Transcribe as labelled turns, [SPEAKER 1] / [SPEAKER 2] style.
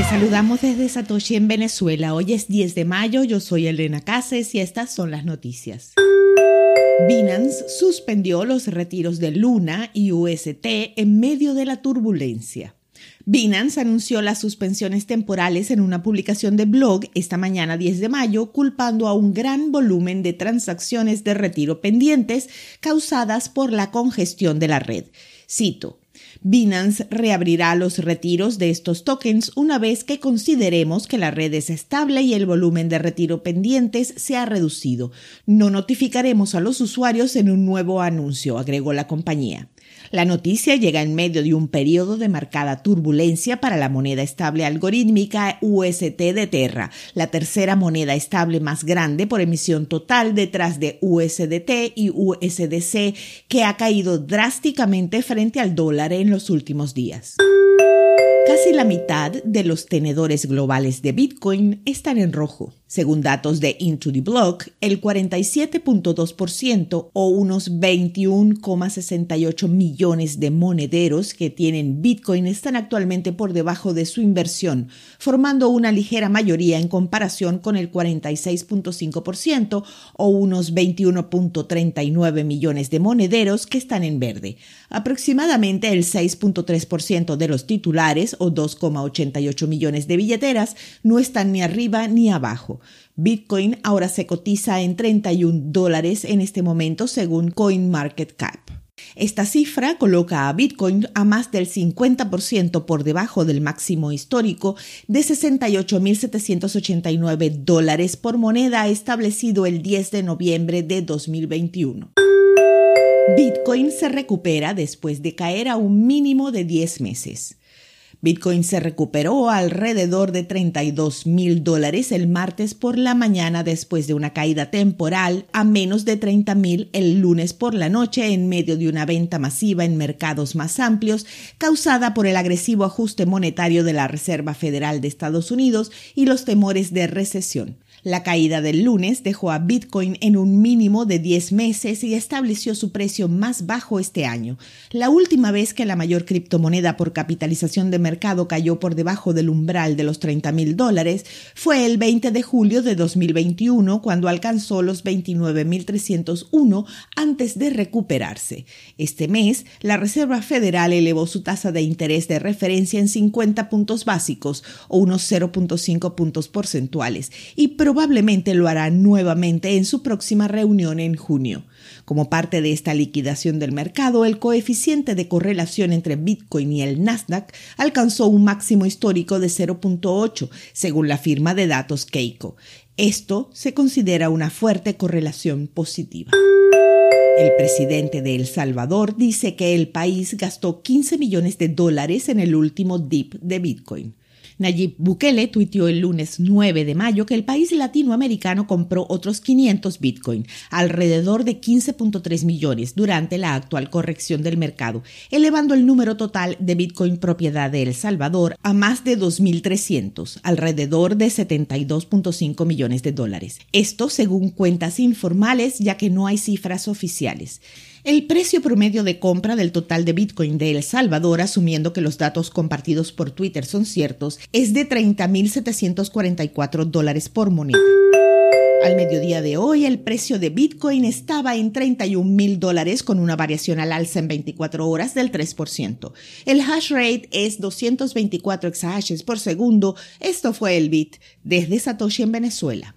[SPEAKER 1] Les saludamos desde Satoshi en Venezuela. Hoy es 10 de mayo, yo soy Elena Cases y estas son las noticias. Binance suspendió los retiros de Luna y UST en medio de la turbulencia. Binance anunció las suspensiones temporales en una publicación de blog esta mañana 10 de mayo, culpando a un gran volumen de transacciones de retiro pendientes causadas por la congestión de la red. Cito, Binance reabrirá los retiros de estos tokens una vez que consideremos que la red es estable y el volumen de retiro pendientes se ha reducido. No notificaremos a los usuarios en un nuevo anuncio, agregó la compañía. La noticia llega en medio de un periodo de marcada turbulencia para la moneda estable algorítmica UST de Terra, la tercera moneda estable más grande por emisión total detrás de USDT y USDC, que ha caído drásticamente frente al dólar en los últimos días. Casi la mitad de los tenedores globales de Bitcoin están en rojo. Según datos de Into the Block, el 47.2% o unos 21,68 millones de monederos que tienen Bitcoin están actualmente por debajo de su inversión, formando una ligera mayoría en comparación con el 46.5% o unos 21.39 millones de monederos que están en verde. Aproximadamente el 6.3% de los titulares o 2,88 millones de billeteras no están ni arriba ni abajo. Bitcoin ahora se cotiza en 31 dólares en este momento según CoinMarketCap. Esta cifra coloca a Bitcoin a más del 50% por debajo del máximo histórico de 68.789 dólares por moneda establecido el 10 de noviembre de 2021. Bitcoin se recupera después de caer a un mínimo de 10 meses. Bitcoin se recuperó alrededor de 32 mil dólares el martes por la mañana después de una caída temporal a menos de 30 mil el lunes por la noche en medio de una venta masiva en mercados más amplios causada por el agresivo ajuste monetario de la Reserva Federal de Estados Unidos y los temores de recesión. La caída del lunes dejó a Bitcoin en un mínimo de 10 meses y estableció su precio más bajo este año. La última vez que la mayor criptomoneda por capitalización de mercado cayó por debajo del umbral de los 30 mil dólares fue el 20 de julio de 2021, cuando alcanzó los 29.301 antes de recuperarse. Este mes, la Reserva Federal elevó su tasa de interés de referencia en 50 puntos básicos o unos 0.5 puntos porcentuales y probablemente lo hará nuevamente en su próxima reunión en junio. Como parte de esta liquidación del mercado, el coeficiente de correlación entre Bitcoin y el Nasdaq alcanzó un máximo histórico de 0.8, según la firma de datos Keiko. Esto se considera una fuerte correlación positiva. El presidente de El Salvador dice que el país gastó 15 millones de dólares en el último dip de Bitcoin. Nayib Bukele tuiteó el lunes 9 de mayo que el país latinoamericano compró otros 500 Bitcoin, alrededor de 15.3 millones, durante la actual corrección del mercado, elevando el número total de Bitcoin propiedad de El Salvador a más de 2.300, alrededor de 72.5 millones de dólares. Esto según cuentas informales, ya que no hay cifras oficiales. El precio promedio de compra del total de Bitcoin de El Salvador, asumiendo que los datos compartidos por Twitter son ciertos, es de 30.744 dólares por moneda. Al mediodía de hoy, el precio de Bitcoin estaba en 31 mil dólares con una variación al alza en 24 horas del 3%. El hash rate es 224 exahashes por segundo. Esto fue el Bit desde Satoshi en Venezuela.